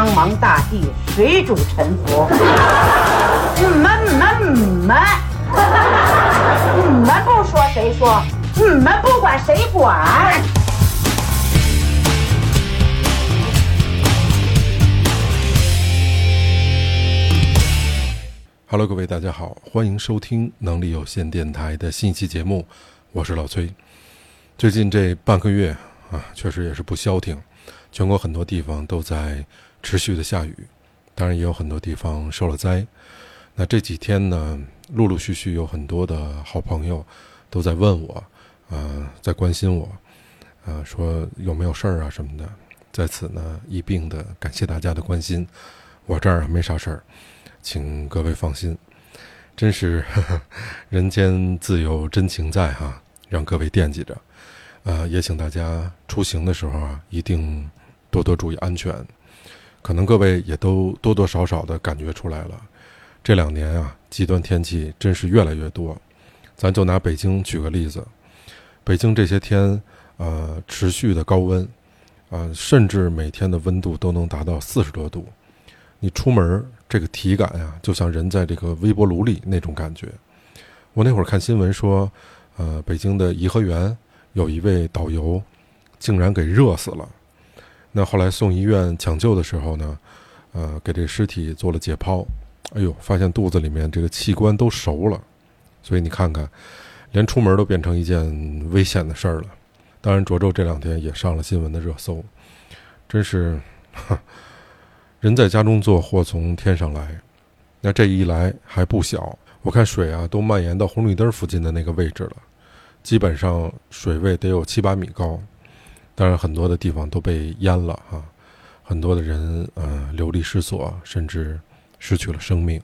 苍茫大地谁主沉浮？你们你们你们，你们不说谁说？你们不管谁管？Hello，各位大家好，欢迎收听能力有限电台的新一期节目，我是老崔。最近这半个月啊，确实也是不消停，全国很多地方都在持续的下雨，当然也有很多地方受了灾。那这几天呢，陆陆续续有很多的好朋友都在问我，呃，在关心我，呃，说有没有事儿啊什么的。在此呢，一并的感谢大家的关心，我这儿没啥事儿。请各位放心，真是呵 呵人间自有真情在哈，让各位惦记着。呃，也请大家出行的时候啊，一定多多注意安全。可能各位也都多多少少的感觉出来了，这两年啊，极端天气真是越来越多。咱就拿北京举个例子，北京这些天呃持续的高温，啊、甚至每天的温度都能达到四十多度。你出门这个体感呀、就像人在这个微波炉里那种感觉。我那会儿看新闻说，呃，北京的颐和园有一位导游竟然给热死了。那后来送医院抢救的时候呢，呃，给这尸体做了解剖，哎呦，发现肚子里面这个器官都熟了。所以你看看，连出门都变成一件危险的事儿了。当然，涿州这两天也上了新闻的热搜，真是。人在家中坐，祸从天上来。那这一来还不小，我看水啊都蔓延到红绿灯附近的那个位置了，基本上水位得有七八米高。当然，很多的地方都被淹了哈，很多的人呃流离失所，甚至失去了生命。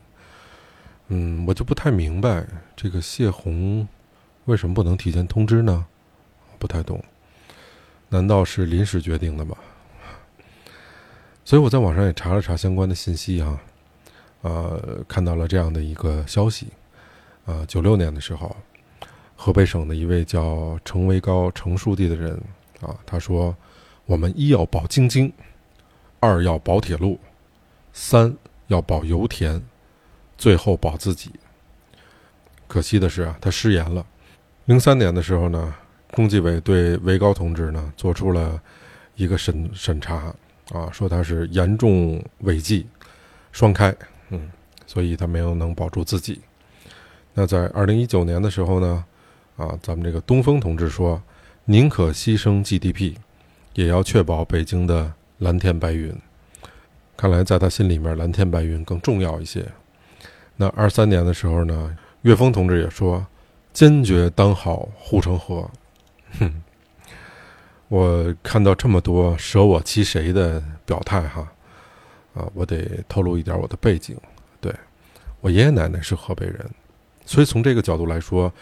嗯，我就不太明白这个泄洪为什么不能提前通知呢？不太懂，难道是临时决定的吗？所以我在网上也查了查相关的信息啊，呃，看到了这样的一个消息，啊、九六年的时候，河北省的一位叫程维高程书记的人啊，他说：“我们一要保京津，二要保铁路，三要保油田，最后保自己。”可惜的是啊，他失言了。零三年的时候呢，中纪委对维高同志呢做出了一个审审查。啊，说他是严重违纪，双开，嗯，所以他没有能保住自己。那在二零一九年的时候呢，啊，咱们这个东风同志说，宁可牺牲 GDP，也要确保北京的蓝天白云。看来在他心里面，蓝天白云更重要一些。那二三年的时候呢，岳峰同志也说，坚决当好护城河。哼。我看到这么多舍我其谁的表态哈，啊，我得透露一点我的背景。对我爷爷奶奶是河北人，所以从这个角度来说，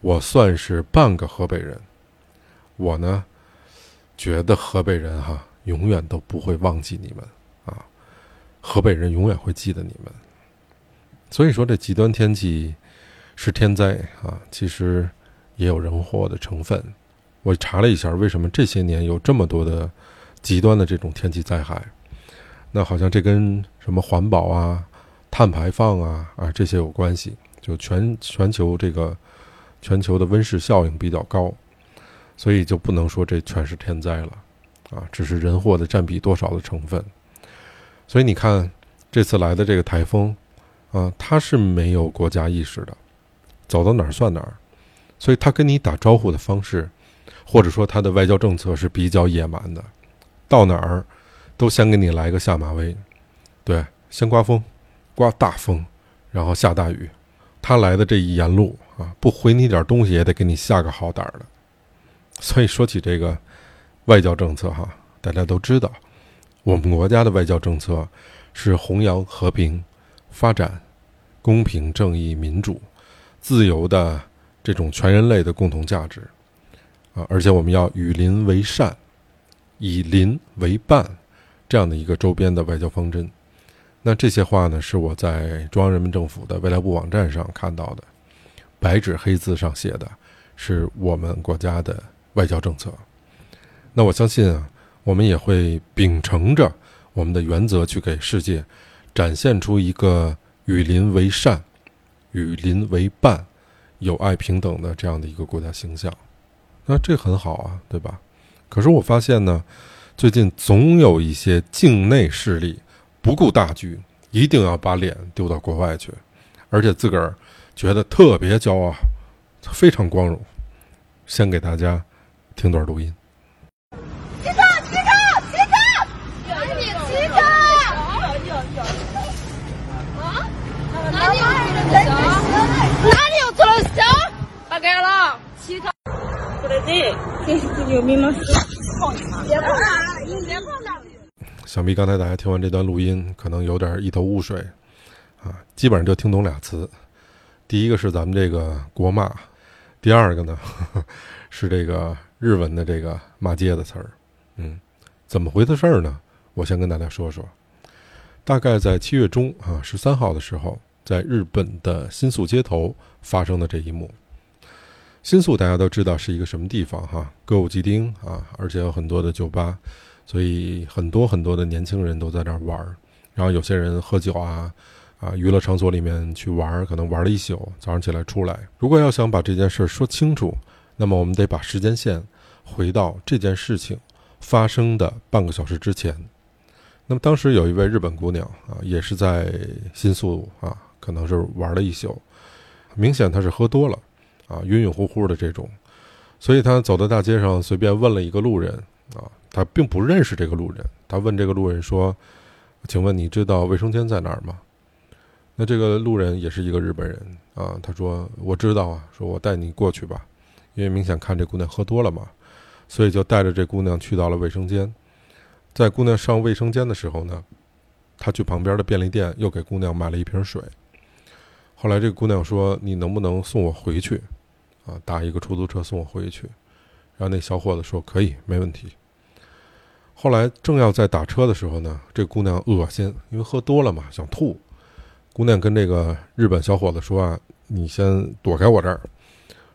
我算是半个河北人。我呢，觉得河北人哈永远都不会忘记你们啊，河北人永远会记得你们。所以说，这极端天气是天灾啊，其实也有人祸的成分。我查了一下，为什么这些年有这么多的极端的这种天气灾害？那好像这跟什么环保啊、碳排放啊啊这些有关系。就全全球这个全球的温室效应比较高，所以就不能说这全是天灾了啊，只是人祸的占比多少的成分。所以你看这次来的这个台风啊，它是没有国家意识的，走到哪儿算哪儿，所以他跟你打招呼的方式。或者说他的外交政策是比较野蛮的，到哪儿都先给你来个下马威，对，先刮风，刮大风，然后下大雨。他来的这一沿路啊，不回你点东西也得给你下个好歹的。所以说起这个外交政策哈，大家都知道，我们国家的外交政策是弘扬和平、发展、公平、正义、民主、自由的这种全人类的共同价值。啊，而且我们要与邻为善，以邻为伴，这样的一个周边的外交方针。那这些话呢，是我在中央人民政府的外交部网站上看到的，白纸黑字上写的，是我们国家的外交政策。那我相信啊，我们也会秉承着我们的原则去给世界展现出一个与邻为善、与邻为伴、友爱平等的这样的一个国家形象。那这很好啊，对吧？可是我发现呢，最近总有一些境内势力不顾大局，一定要把脸丢到国外去，而且自个儿觉得特别骄傲，非常光荣。先给大家听段录音。骑车，骑车，骑车，赶紧骑车！啊？哪里有出了熊？哪里有出了熊？大概了，骑车。不得劲，这是有密码。别碰它，你别碰它。想必刚才大家听完这段录音，可能有点一头雾水，啊，基本上就听懂俩词。第一个是咱们这个国骂，第二个呢 是这个日文的这个骂街的词儿。嗯，怎么回事儿呢？我先跟大家说说。大概在七月中啊，十三号的时候，在日本的新宿街头发生的这一幕。新宿大家都知道是一个什么地方哈，歌舞伎町啊，而且有很多的酒吧，所以很多很多的年轻人都在那儿玩儿。然后有些人喝酒啊，啊，娱乐场所里面去玩儿，可能玩了一宿，早上起来出来。如果要想把这件事儿说清楚，那么我们得把时间线回到这件事情发生的半个小时之前。那么当时有一位日本姑娘啊，也是在新宿啊，可能是玩了一宿，明显她是喝多了。啊，晕晕乎乎的这种，所以她走到大街上，随便问了一个路人，啊，她并不认识这个路人。她问这个路人说：“请问你知道卫生间在哪儿吗？”那这个路人也是一个日本人啊，他说：“我知道啊，说我带你过去吧。”因为明显看这姑娘喝多了嘛，所以就带着这姑娘去到了卫生间。在姑娘上卫生间的时候呢，他去旁边的便利店又给姑娘买了一瓶水。后来这个姑娘说：“你能不能送我回去？”啊，打一个出租车送我回去，然后那小伙子说可以，没问题。后来正要在打车的时候呢，这姑娘恶心，因为喝多了嘛，想吐。姑娘跟这个日本小伙子说啊：“你先躲开我这儿，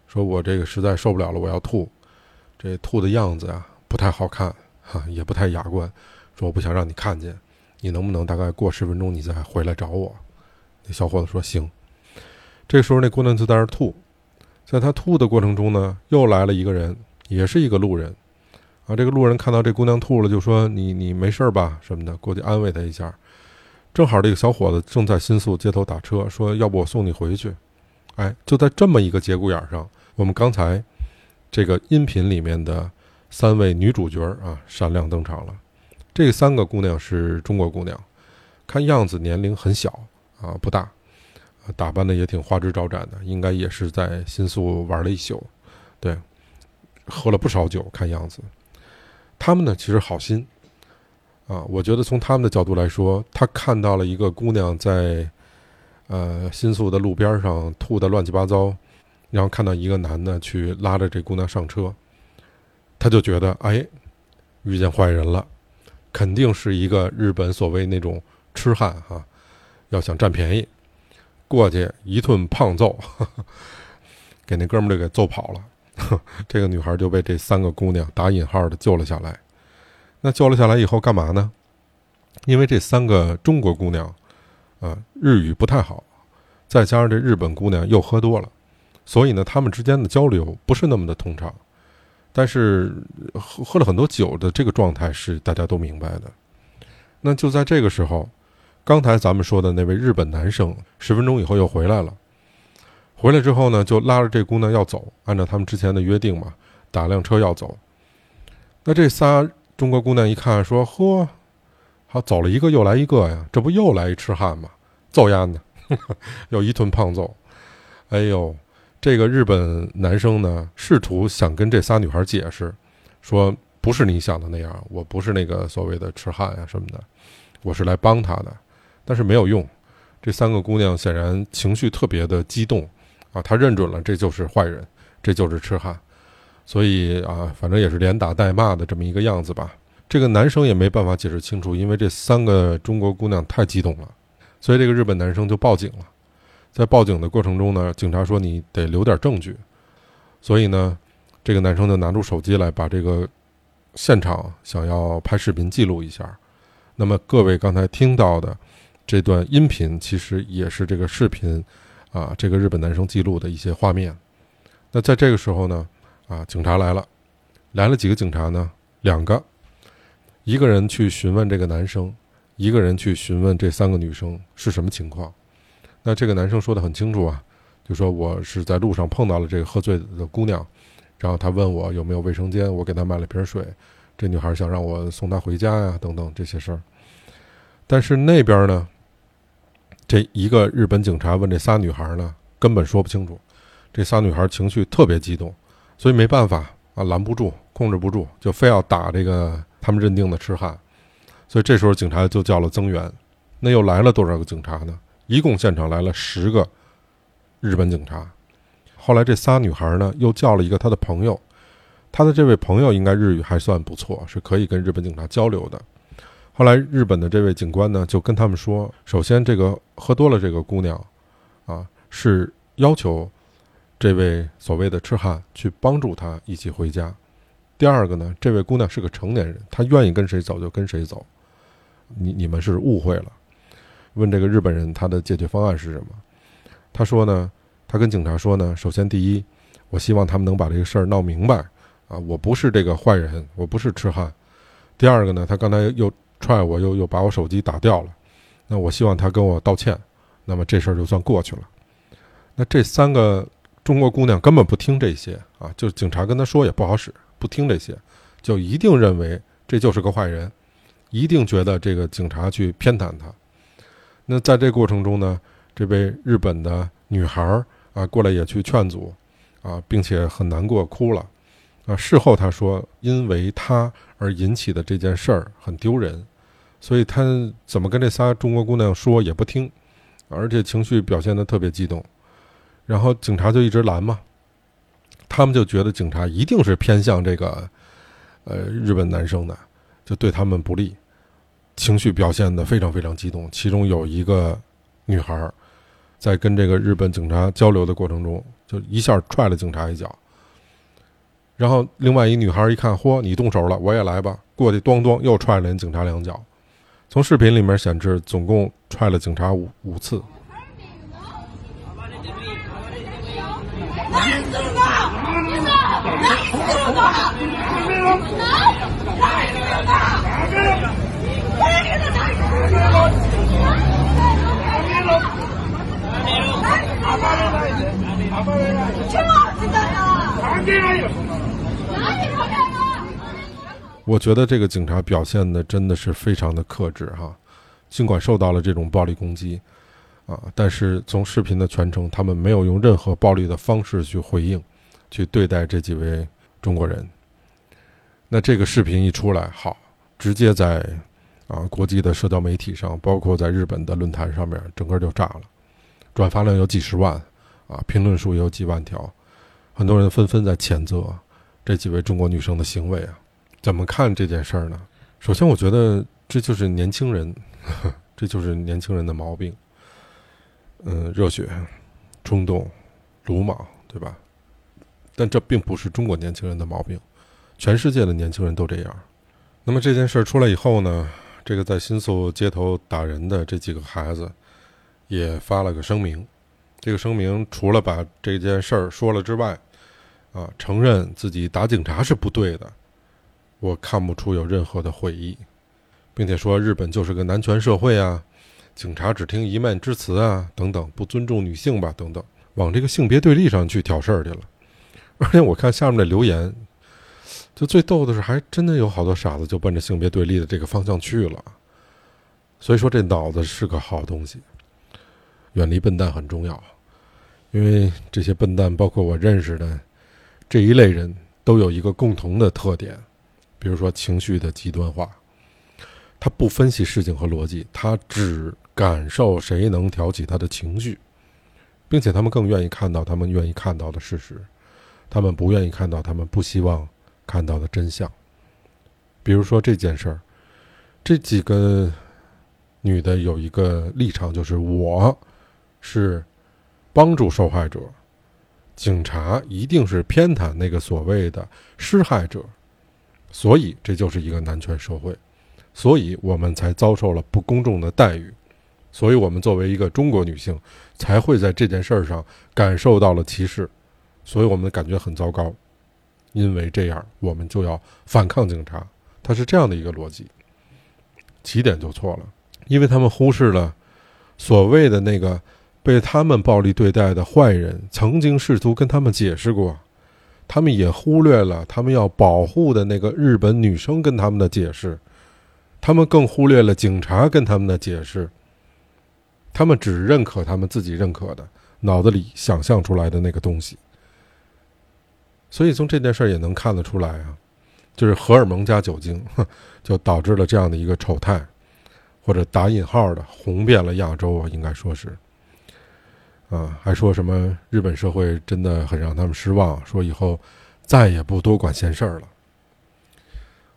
说我这个实在受不了了，我要吐。这吐的样子啊不太好看，哈，也不太雅观。说我不想让你看见，你能不能大概过十分钟你再回来找我？”那小伙子说行。这时候那姑娘就在那儿吐。在他吐的过程中呢，又来了一个人，也是一个路人，啊，这个路人看到这姑娘吐了，就说：“你你没事吧？什么的，过去安慰她一下。”正好这个小伙子正在新宿街头打车，说：“要不我送你回去？”哎，就在这么一个节骨眼上，我们刚才这个音频里面的三位女主角啊，闪亮登场了。这三个姑娘是中国姑娘，看样子年龄很小啊，不大。打扮的也挺花枝招展的，应该也是在新宿玩了一宿，对，喝了不少酒，看样子。他们呢，其实好心，啊，我觉得从他们的角度来说，他看到了一个姑娘在，呃，新宿的路边上吐的乱七八糟，然后看到一个男的去拉着这姑娘上车，他就觉得，哎，遇见坏人了，肯定是一个日本所谓那种痴汉哈，要想占便宜。过去一顿胖揍，给那哥们儿就给揍跑了。这个女孩就被这三个姑娘打引号的救了下来。那救了下来以后干嘛呢？因为这三个中国姑娘，啊，日语不太好，再加上这日本姑娘又喝多了，所以呢，他们之间的交流不是那么的通畅。但是喝喝了很多酒的这个状态是大家都明白的。那就在这个时候。刚才咱们说的那位日本男生，十分钟以后又回来了。回来之后呢，就拉着这姑娘要走，按照他们之前的约定嘛，打辆车要走。那这仨中国姑娘一看，说：“呵，好走了一个又来一个呀，这不又来一痴汉吗？揍丫的，又一顿胖揍。”哎呦，这个日本男生呢，试图想跟这仨女孩解释，说：“不是你想的那样，我不是那个所谓的痴汉呀什么的，我是来帮他的。”但是没有用，这三个姑娘显然情绪特别的激动，啊，他认准了这就是坏人，这就是痴汉，所以啊，反正也是连打带骂的这么一个样子吧。这个男生也没办法解释清楚，因为这三个中国姑娘太激动了，所以这个日本男生就报警了。在报警的过程中呢，警察说你得留点证据，所以呢，这个男生就拿出手机来，把这个现场想要拍视频记录一下。那么各位刚才听到的这段音频，其实也是这个视频啊，这个日本男生记录的一些画面。那在这个时候呢，啊，警察来了，来了几个警察呢？两个，一个人去询问这个男生，一个人去询问这三个女生是什么情况。那这个男生说的很清楚啊，就说我是在路上碰到了这个喝醉的姑娘，然后他问我有没有卫生间，我给他买了瓶水。这女孩想让我送她回家呀，等等这些事儿。但是那边呢，这一个日本警察问这仨女孩呢，根本说不清楚。这仨女孩情绪特别激动，所以没办法啊，拦不住，控制不住，就非要打这个他们认定的痴汉。所以这时候警察就叫了增援。那又来了多少个警察呢？一共现场来了十个日本警察。后来这仨女孩呢，又叫了一个她的朋友。他的这位朋友应该日语还算不错，是可以跟日本警察交流的。后来日本的这位警官呢，就跟他们说：首先，这个喝多了这个姑娘，啊，是要求这位所谓的痴汉去帮助他一起回家。第二个呢，这位姑娘是个成年人，她愿意跟谁走就跟谁走。你你们是误会了。问这个日本人他的解决方案是什么？他说呢，他跟警察说呢，首先第一，我希望他们能把这个事儿闹明白。啊，我不是这个坏人，我不是痴汉。第二个呢，他刚才又踹我，又又把我手机打掉了。那我希望他跟我道歉，那么这事儿就算过去了。那这三个中国姑娘根本不听这些啊，就警察跟他说也不好使，不听这些，就一定认为这就是个坏人，一定觉得这个警察去偏袒他。那在这过程中呢，这位日本的女孩儿啊过来也去劝阻，啊，并且很难过，哭了。啊，事后他说，因为他而引起的这件事儿很丢人，所以他怎么跟这仨中国姑娘说也不听，而且情绪表现的特别激动，然后警察就一直拦嘛，他们就觉得警察一定是偏向这个，呃，日本男生的，就对他们不利，情绪表现的非常非常激动，其中有一个女孩，在跟这个日本警察交流的过程中，就一下踹了警察一脚。然后，另外一女孩一看，嚯，你动手了，我也来吧。过去，咣咣，又踹了人警察两脚。从视频里面显示，总共踹了警察五五次。我觉得这个警察表现的真的是非常的克制哈，尽管受到了这种暴力攻击，啊，但是从视频的全程，他们没有用任何暴力的方式去回应，去对待这几位中国人。那这个视频一出来，好，直接在啊国际的社交媒体上，包括在日本的论坛上面，整个就炸了，转发量有几十万，啊，评论数也有几万条。很多人纷纷在谴责这几位中国女生的行为啊，怎么看这件事儿呢？首先，我觉得这就是年轻人，这就是年轻人的毛病。嗯，热血、冲动、鲁莽，对吧？但这并不是中国年轻人的毛病，全世界的年轻人都这样。那么这件事儿出来以后呢，这个在新宿街头打人的这几个孩子也发了个声明。这个声明除了把这件事儿说了之外，啊，承认自己打警察是不对的，我看不出有任何的悔意，并且说日本就是个男权社会啊，警察只听一面之词啊，等等，不尊重女性吧，等等，往这个性别对立上去挑事儿去了。而且我看下面的留言，就最逗的是，还真的有好多傻子就奔着性别对立的这个方向去了。所以说，这脑子是个好东西，远离笨蛋很重要，因为这些笨蛋，包括我认识的。这一类人都有一个共同的特点，比如说情绪的极端化，他不分析事情和逻辑，他只感受谁能挑起他的情绪，并且他们更愿意看到他们愿意看到的事实，他们不愿意看到他们不希望看到的真相。比如说这件事儿，这几个女的有一个立场，就是我是帮助受害者。警察一定是偏袒那个所谓的施害者，所以这就是一个男权社会，所以我们才遭受了不公正的待遇，所以我们作为一个中国女性，才会在这件事儿上感受到了歧视，所以我们感觉很糟糕，因为这样我们就要反抗警察，他是这样的一个逻辑，起点就错了，因为他们忽视了所谓的那个被他们暴力对待的坏人曾经试图跟他们解释过。他们也忽略了他们要保护的那个日本女生跟他们的解释，他们更忽略了警察跟他们的解释。他们只认可他们自己认可的，脑子里想象出来的那个东西。所以从这件事儿也能看得出来啊，就是荷尔蒙加酒精，就导致了这样的一个丑态，或者打引号的红遍了亚洲啊，应该说是。啊，还说什么日本社会真的很让他们失望，说以后再也不多管闲事儿了。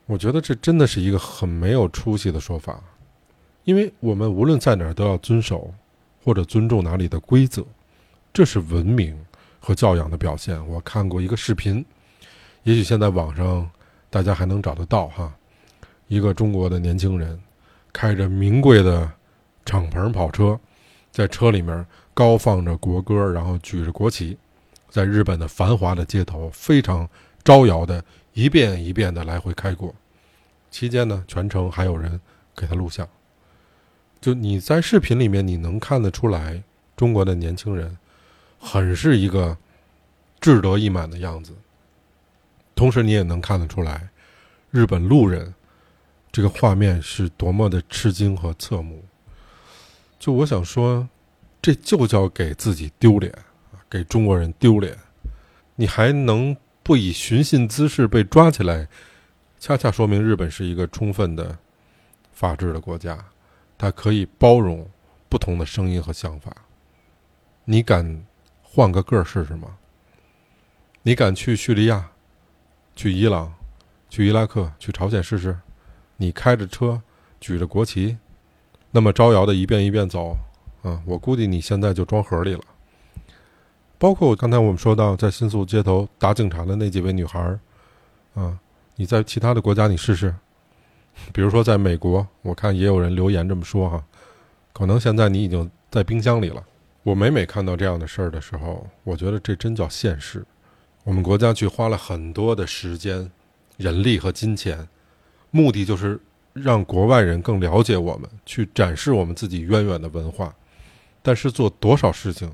我觉得这真的是一个很没有出息的说法，因为我们无论在哪儿都要遵守或者尊重哪里的规则，这是文明和教养的表现。我看过一个视频，也许现在网上大家还能找得到哈，一个中国的年轻人开着名贵的敞篷跑车，在车里面。高放着国歌，然后举着国旗，在日本的繁华的街头非常招摇的一遍一遍的来回开过。期间呢，全程还有人给他录像。就你在视频里面，你能看得出来，中国的年轻人很是一个志得意满的样子。同时，你也能看得出来，日本路人这个画面是多么的吃惊和侧目。就我想说。这就叫给自己丢脸给中国人丢脸，你还能不以寻衅滋事被抓起来？恰恰说明日本是一个充分的法治的国家，它可以包容不同的声音和想法。你敢换个个试试吗？你敢去叙利亚、去伊朗、去伊拉克、去朝鲜试试？你开着车，举着国旗，那么招摇的一遍一遍走。啊，我估计你现在就装盒里了。包括我刚才我们说到在新宿街头打警察的那几位女孩儿，啊，你在其他的国家你试试，比如说在美国，我看也有人留言这么说哈，可能现在你已经在冰箱里了。我每每看到这样的事儿的时候，我觉得这真叫现实。我们国家去花了很多的时间、人力和金钱，目的就是让国外人更了解我们，去展示我们自己渊源的文化。但是做多少事情，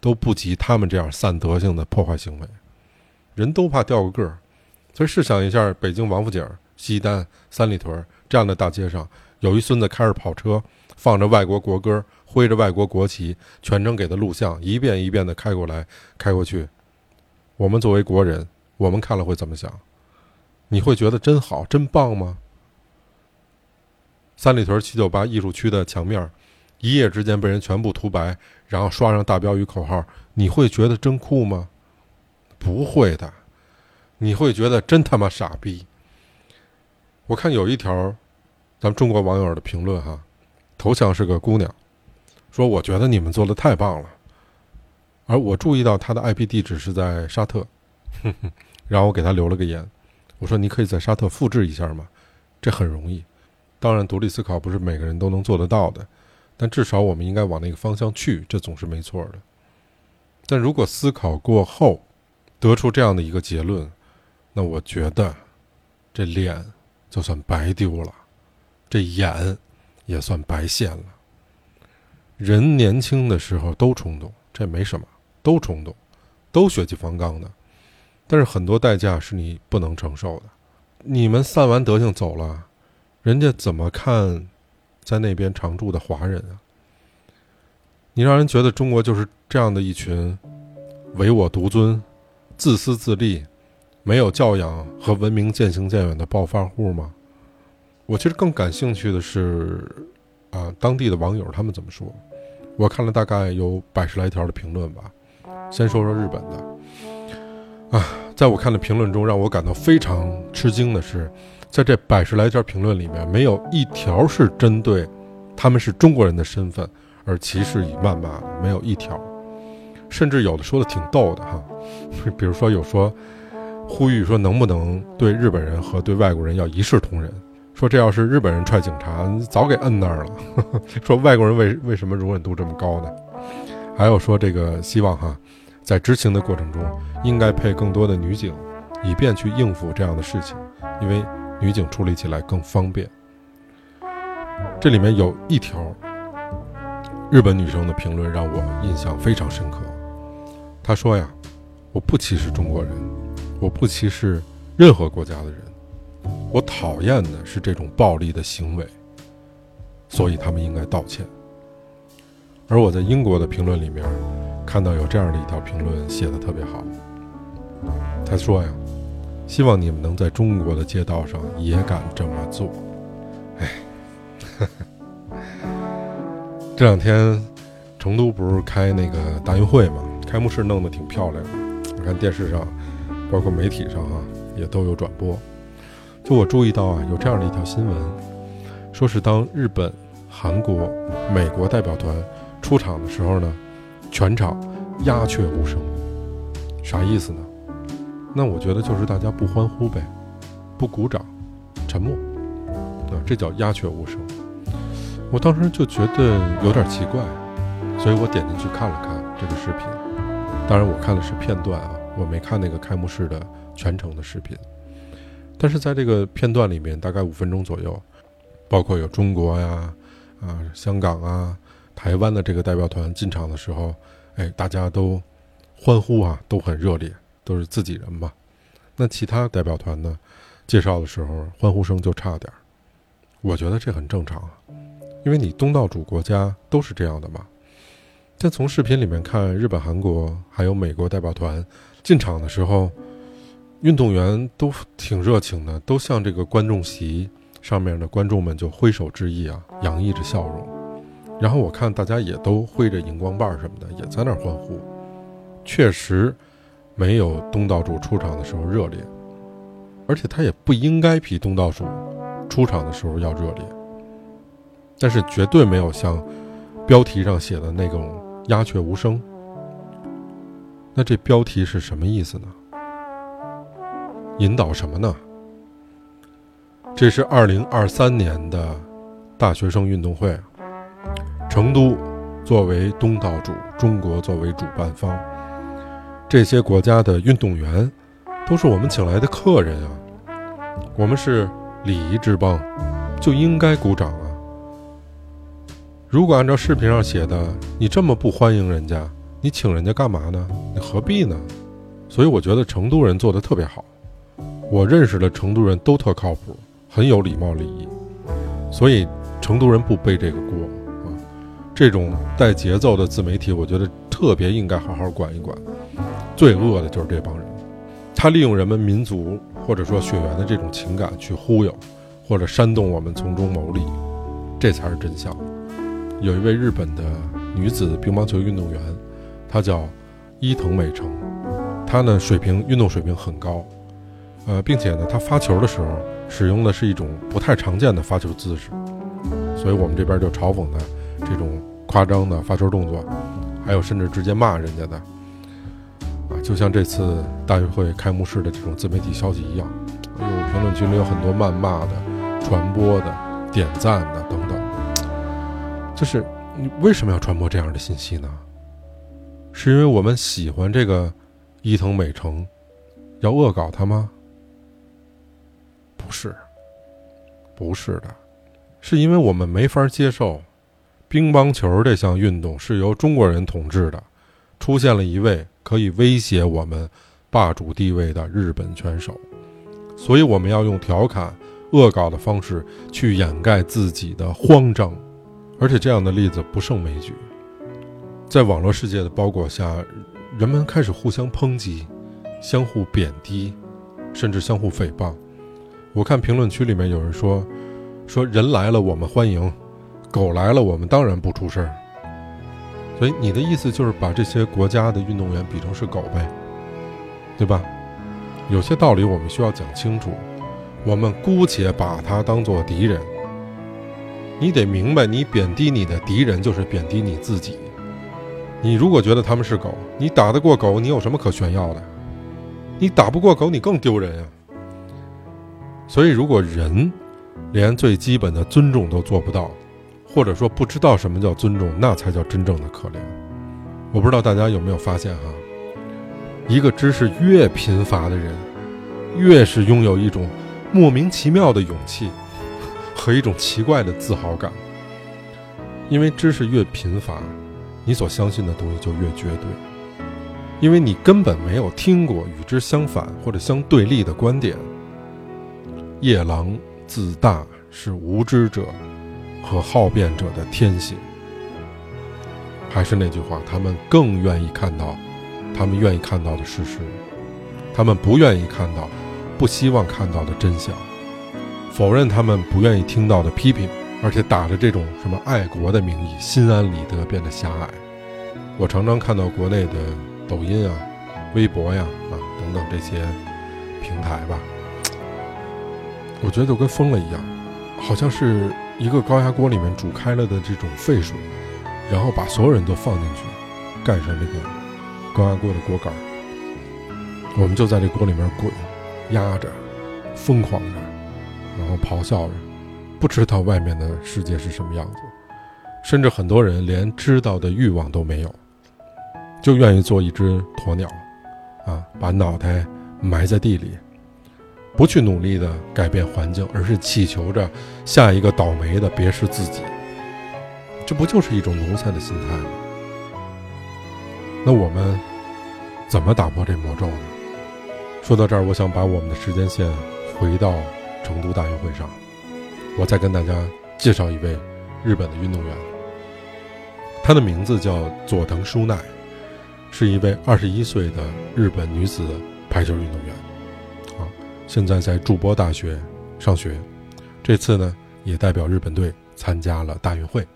都不及他们这样散德性的破坏行为。人都怕掉个个儿，所以试想一下，北京王府井、西单、三里屯这样的大街上，有一孙子开着跑车，放着外国国歌，挥着外国国旗，全程给他录像，一遍一遍的开过来、开过去。我们作为国人，我们看了会怎么想？你会觉得真好、真棒吗？三里屯七九八艺术区的墙面。一夜之间被人全部涂白，然后刷上大标语口号，你会觉得真酷吗？不会的，你会觉得真他妈傻逼。我看有一条，咱们中国网友的评论哈，头像是个姑娘，说我觉得你们做的太棒了，而我注意到他的 IP 地址是在沙特，然后我给他留了个言，我说你可以在沙特复制一下吗？这很容易，当然独立思考不是每个人都能做得到的。但至少我们应该往那个方向去，这总是没错的。但如果思考过后得出这样的一个结论，那我觉得这脸就算白丢了，这眼也算白现了。人年轻的时候都冲动，这没什么，都冲动，都血气方刚的。但是很多代价是你不能承受的。你们散完德性走了，人家怎么看？在那边常住的华人啊，你让人觉得中国就是这样的一群唯我独尊、自私自利、没有教养和文明渐行渐远的暴发户吗？我其实更感兴趣的是，啊，当地的网友他们怎么说？我看了大概有百十来条的评论吧。先说说日本的，啊，在我看的评论中，让我感到非常吃惊的是。在这百十来条评论里面，没有一条是针对他们是中国人的身份而歧视与谩骂的，没有一条。甚至有的说的挺逗的哈，比如说有说呼吁说能不能对日本人和对外国人要一视同仁，说这要是日本人踹警察，早给摁那儿了。说外国人为为什么容忍度这么高呢？还有说这个希望哈，在执行的过程中应该配更多的女警，以便去应付这样的事情，因为女警处理起来更方便。这里面有一条日本女生的评论让我印象非常深刻。她说呀：“我不歧视中国人，我不歧视任何国家的人，我讨厌的是这种暴力的行为，所以他们应该道歉。”而我在英国的评论里面看到有这样的一条评论写的特别好。他说呀：“希望你们能在中国的街道上也敢这么做。”哎。这两天，成都不是开那个大运会嘛？开幕式弄得挺漂亮的，我看电视上，包括媒体上哈，也都有转播。就我注意到啊，有这样的一条新闻，说是当日本、韩国、美国代表团出场的时候呢，全场鸦雀无声。啥意思呢？那我觉得就是大家不欢呼呗，不鼓掌，沉默，啊，这叫鸦雀无声。我当时就觉得有点奇怪，所以我点进去看了看这个视频。当然，我看的是片段啊，我没看那个开幕式的全程的视频。但是在这个片段里面，大概五分钟左右，包括有中国呀、啊香港啊、台湾的这个代表团进场的时候，哎，大家都欢呼啊，都很热烈，都是自己人嘛。那其他代表团呢，介绍的时候欢呼声就差点儿。我觉得这很正常啊。因为你东道主国家都是这样的嘛，但从视频里面看，日本、韩国还有美国代表团进场的时候，运动员都挺热情的，都向这个观众席上面的观众们就挥手致意啊，洋溢着笑容。然后我看大家也都挥着荧光棒什么的，也在那儿欢呼。确实没有东道主出场的时候热烈，而且他也不应该比东道主出场的时候要热烈。但是绝对没有像标题上写的那种鸦雀无声。那这标题是什么意思呢？引导什么呢？这是二零二三年的大学生运动会，成都作为东道主，中国作为主办方，这些国家的运动员都是我们请来的客人啊，我们是礼仪之邦，就应该鼓掌啊。如果按照视频上写的，你这么不欢迎人家，你请人家干嘛呢？你何必呢？所以我觉得成都人做的特别好，我认识的成都人都特靠谱，很有礼貌礼仪，所以成都人不背这个锅啊。这种带节奏的自媒体，我觉得特别应该好好管一管。最恶的就是这帮人，他利用人们民族或者说血缘的这种情感去忽悠，或者煽动我们从中牟利，这才是真相。有一位日本的女子乒乓球运动员，她叫伊藤美诚，她呢水平运动水平很高，呃，并且呢他发球的时候使用的是一种不太常见的发球姿势，所以我们这边就嘲讽他这种夸张的发球动作，还有甚至直接骂人家的，啊，就像这次大运会开幕式的这种自媒体消息一样，有，评论区里有很多谩骂的、传播的、点赞的等等。就是你为什么要传播这样的信息呢？是因为我们喜欢这个伊藤美诚，要恶搞他吗？不是，不是的，是因为我们没法接受乒乓球这项运动是由中国人统治的，出现了一位可以威胁我们霸主地位的日本选手，所以我们要用调侃、恶搞的方式去掩盖自己的慌张。而且这样的例子不胜枚举，在网络世界的包裹下，人们开始互相抨击、相互贬低，甚至相互诽谤。我看评论区里面有人说：“说人来了我们欢迎，狗来了我们当然不出声。”所以你的意思就是把这些国家的运动员比成是狗呗，对吧？有些道理我们需要讲清楚，我们姑且把它当做敌人。你得明白，你贬低你的敌人，就是贬低你自己。你如果觉得他们是狗，你打得过狗，你有什么可炫耀的？你打不过狗，你更丢人呀。所以，如果人连最基本的尊重都做不到，或者说不知道什么叫尊重，那才叫真正的可怜。我不知道大家有没有发现哈，一个知识越贫乏的人，越是拥有一种莫名其妙的勇气和一种奇怪的自豪感。因为知识越贫乏，你所相信的东西就越绝对，因为你根本没有听过与之相反或者相对立的观点。夜郎自大是无知者和好辩者的天性。还是那句话，他们更愿意看到他们愿意看到的事实，他们不愿意看到、不希望看到的真相，否认他们不愿意听到的批评。而且打着这种什么爱国的名义，心安理得变得狭隘。我常常看到国内的抖音啊、微博呀啊等等这些平台吧，我觉得都跟疯了一样，好像是一个高压锅里面煮开了的这种沸水，然后把所有人都放进去，盖上这个高压锅的锅盖，我们就在这锅里面滚、压着、疯狂着，然后咆哮着。不知道外面的世界是什么样子，甚至很多人连知道的欲望都没有，就愿意做一只鸵鸟，啊，把脑袋埋在地里，不去努力的改变环境，而是祈求着下一个倒霉的别是自己。这不就是一种奴才的心态吗？那我们怎么打破这魔咒呢？说到这儿，我想把我们的时间线回到成都大运会上。我再跟大家介绍一位日本的运动员，他的名字叫佐藤舒奈，是一位二十一岁的日本女子排球运动员，现在在筑波大学上学，这次呢也代表日本队参加了大运会。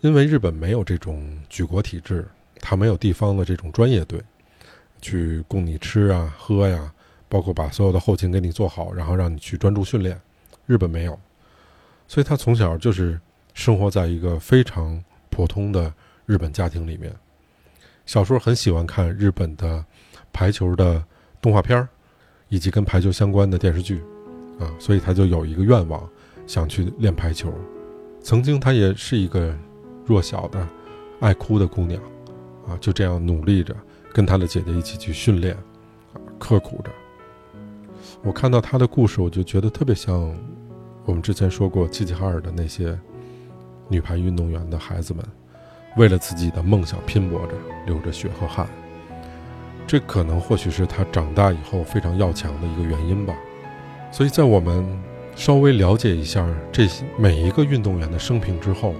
因为日本没有这种举国体制，他没有地方的这种专业队，去供你吃啊喝呀，包括把所有的后勤给你做好，然后让你去专注训练，日本没有。所以他从小就是生活在一个非常普通的日本家庭里面。小时候很喜欢看日本的排球的动画片儿，以及跟排球相关的电视剧，啊，所以他就有一个愿望，想去练排球。曾经他也是一个弱小的、爱哭的姑娘，啊，就这样努力着跟他的姐姐一起去训练，刻苦着。我看到他的故事，我就觉得特别像。我们之前说过，齐齐哈尔的那些女排运动员的孩子们，为了自己的梦想拼搏着，流着血和汗。这可能或许是他长大以后非常要强的一个原因吧。所以在我们稍微了解一下这些每一个运动员的生平之后，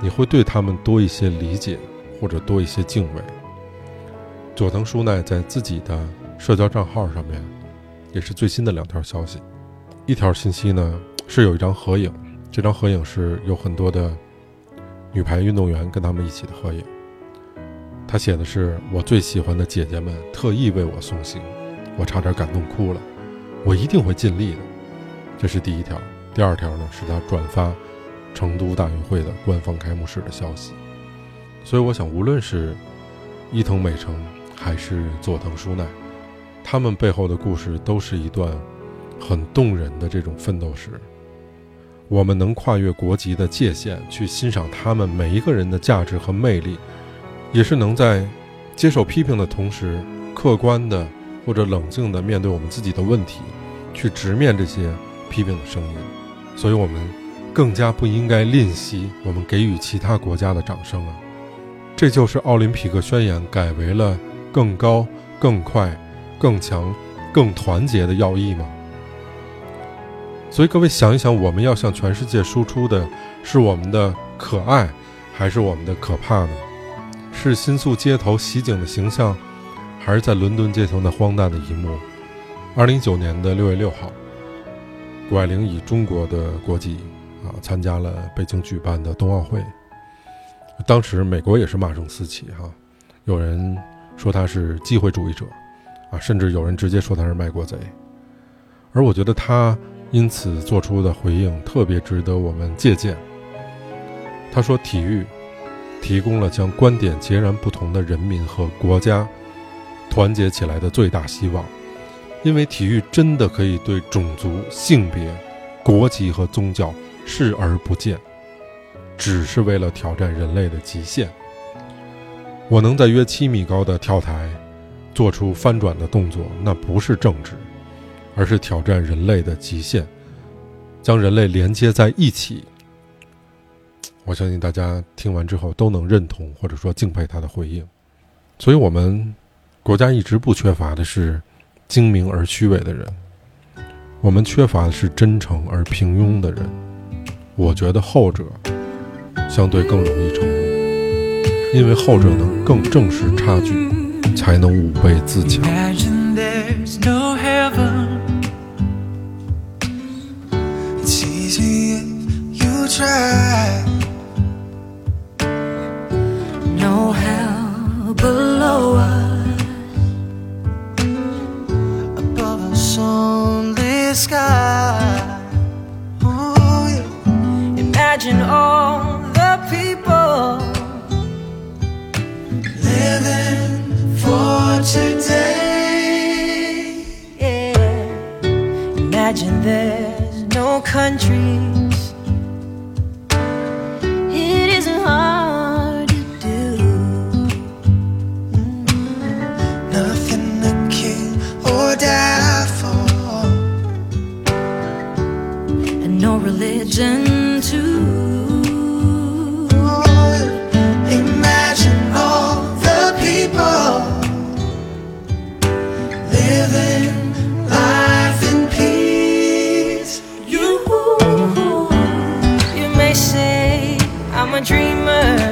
你会对他们多一些理解，或者多一些敬畏。佐藤舒奈在自己的社交账号上面，也是最新的两条消息，一条信息呢。是有一张合影，这张合影是有很多的女排运动员跟他们一起的合影。他写的是：“我最喜欢的姐姐们特意为我送行，我差点感动哭了。我一定会尽力的。”这是第一条。第二条呢，是他转发成都大运会的官方开幕式的消息。所以我想，无论是伊藤美诚还是佐藤舒奈，他们背后的故事都是一段很动人的这种奋斗史。我们能跨越国籍的界限去欣赏他们每一个人的价值和魅力，也是能在接受批评的同时，客观的或者冷静的面对我们自己的问题，去直面这些批评的声音。所以，我们更加不应该吝惜我们给予其他国家的掌声啊！这就是奥林匹克宣言改为了更高、更快、更强、更团结的要义吗？所以各位想一想，我们要向全世界输出的是我们的可爱，还是我们的可怕呢？是新宿街头袭警的形象，还是在伦敦街头那荒诞的一幕？二零一九年的六月六号，谷爱凌以中国的国籍啊参加了北京举办的冬奥会。当时美国也是骂声四起哈，有人说他是机会主义者，啊，甚至有人直接说他是卖国贼。而我觉得他。因此做出的回应特别值得我们借鉴。他说：“体育提供了将观点截然不同的人民和国家团结起来的最大希望，因为体育真的可以对种族、性别国籍和宗教视而不见，只是为了挑战人类的极限。我能在约七米高的跳台做出翻转的动作，那不是政治，而是挑战人类的极限，将人类连接在一起。我相信大家听完之后都能认同或者说敬佩他的回应。所以，我们国家一直不缺乏的是精明而虚伪的人，我们缺乏的是真诚而平庸的人。我觉得后者相对更容易成功。因为后者能更正视差距，才能五倍自强。I'm a dreamer.